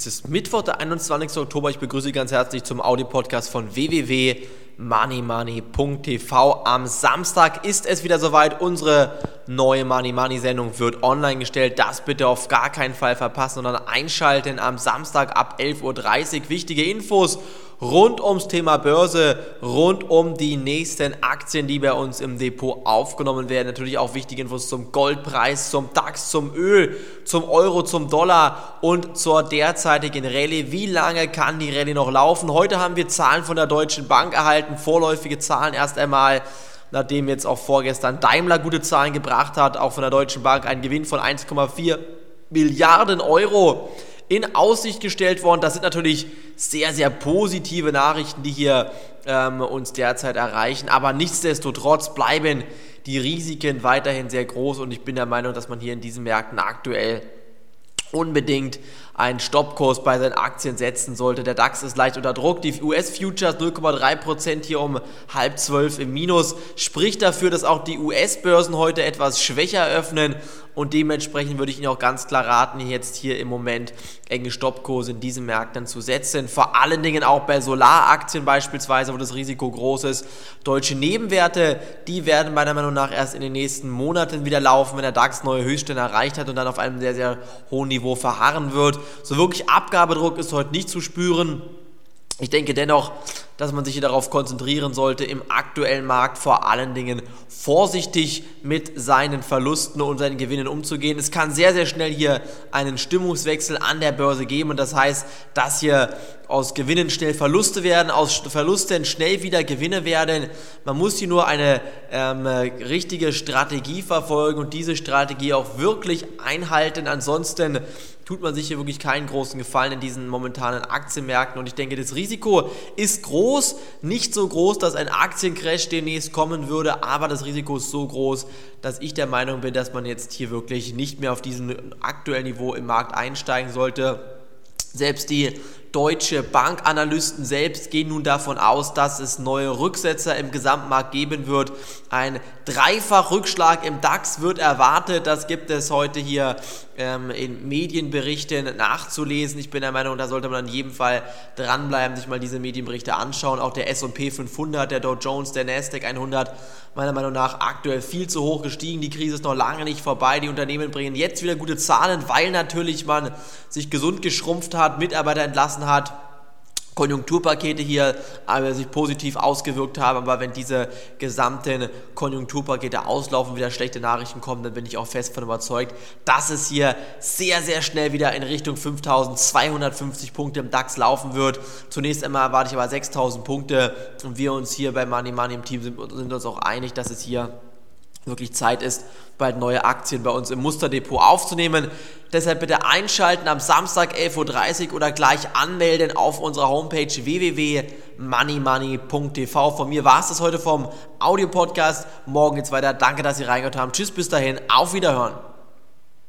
Es ist Mittwoch, der 21. Oktober. Ich begrüße Sie ganz herzlich zum Audio-Podcast von www.moneymoney.tv. Am Samstag ist es wieder soweit. Unsere neue Money Money Sendung wird online gestellt. Das bitte auf gar keinen Fall verpassen, sondern einschalten am Samstag ab 11.30 Uhr. Wichtige Infos rund ums Thema Börse, rund um die nächsten Aktien, die bei uns im Depot aufgenommen werden. Natürlich auch wichtige Infos zum Goldpreis, zum DAX, zum Öl, zum Euro, zum Dollar und zur derzeitigen Rallye. Wie lange kann die Rallye noch laufen? Heute haben wir Zahlen von der Deutschen Bank erhalten, vorläufige Zahlen erst einmal nachdem jetzt auch vorgestern Daimler gute Zahlen gebracht hat, auch von der Deutschen Bank ein Gewinn von 1,4 Milliarden Euro in Aussicht gestellt worden. Das sind natürlich sehr, sehr positive Nachrichten, die hier ähm, uns derzeit erreichen. Aber nichtsdestotrotz bleiben die Risiken weiterhin sehr groß und ich bin der Meinung, dass man hier in diesen Märkten aktuell unbedingt einen Stoppkurs bei seinen Aktien setzen sollte. Der DAX ist leicht unter Druck. Die US-Futures 0,3% hier um halb zwölf im Minus. Spricht dafür, dass auch die US-Börsen heute etwas schwächer öffnen und dementsprechend würde ich Ihnen auch ganz klar raten, jetzt hier im Moment enge Stoppkurse in diesen Märkten zu setzen. Vor allen Dingen auch bei Solaraktien beispielsweise, wo das Risiko groß ist. Deutsche Nebenwerte, die werden meiner Meinung nach erst in den nächsten Monaten wieder laufen, wenn der DAX neue Höchststände erreicht hat und dann auf einem sehr, sehr hohen Niveau verharren wird. So wirklich Abgabedruck ist heute nicht zu spüren. Ich denke dennoch, dass man sich hier darauf konzentrieren sollte, im aktuellen Markt vor allen Dingen vorsichtig mit seinen Verlusten und seinen Gewinnen umzugehen. Es kann sehr, sehr schnell hier einen Stimmungswechsel an der Börse geben und das heißt, dass hier aus Gewinnen schnell Verluste werden, aus Verlusten schnell wieder Gewinne werden. Man muss hier nur eine ähm, richtige Strategie verfolgen und diese Strategie auch wirklich einhalten. Ansonsten tut man sich hier wirklich keinen großen Gefallen in diesen momentanen Aktienmärkten und ich denke, das Risiko ist groß, nicht so groß, dass ein Aktiencrash demnächst kommen würde, aber das Risiko ist so groß, dass ich der Meinung bin, dass man jetzt hier wirklich nicht mehr auf diesem aktuellen Niveau im Markt einsteigen sollte. Selbst die deutsche Bankanalysten selbst gehen nun davon aus, dass es neue Rücksetzer im Gesamtmarkt geben wird. Ein Dreifach-Rückschlag im DAX wird erwartet. Das gibt es heute hier ähm, in Medienberichten nachzulesen. Ich bin der Meinung, da sollte man in jedem Fall dranbleiben, sich mal diese Medienberichte anschauen. Auch der S&P 500, der Dow Jones, der Nasdaq 100, meiner Meinung nach aktuell viel zu hoch gestiegen. Die Krise ist noch lange nicht vorbei. Die Unternehmen bringen jetzt wieder gute Zahlen, weil natürlich man sich gesund geschrumpft hat, Mitarbeiter entlassen gelassen hat. Konjunkturpakete hier aber sich positiv ausgewirkt haben, aber wenn diese gesamten Konjunkturpakete auslaufen, wieder schlechte Nachrichten kommen, dann bin ich auch fest davon überzeugt, dass es hier sehr, sehr schnell wieder in Richtung 5250 Punkte im DAX laufen wird. Zunächst einmal erwarte ich aber 6000 Punkte und wir uns hier bei Money Money im Team sind, sind uns auch einig, dass es hier wirklich Zeit ist, bald neue Aktien bei uns im Musterdepot aufzunehmen. Deshalb bitte einschalten am Samstag 11.30 Uhr oder gleich anmelden auf unserer Homepage www.moneymoney.tv. Von mir war es das heute vom Audio-Podcast. Morgen geht's weiter. Danke, dass Sie reingehört haben. Tschüss, bis dahin. Auf Wiederhören.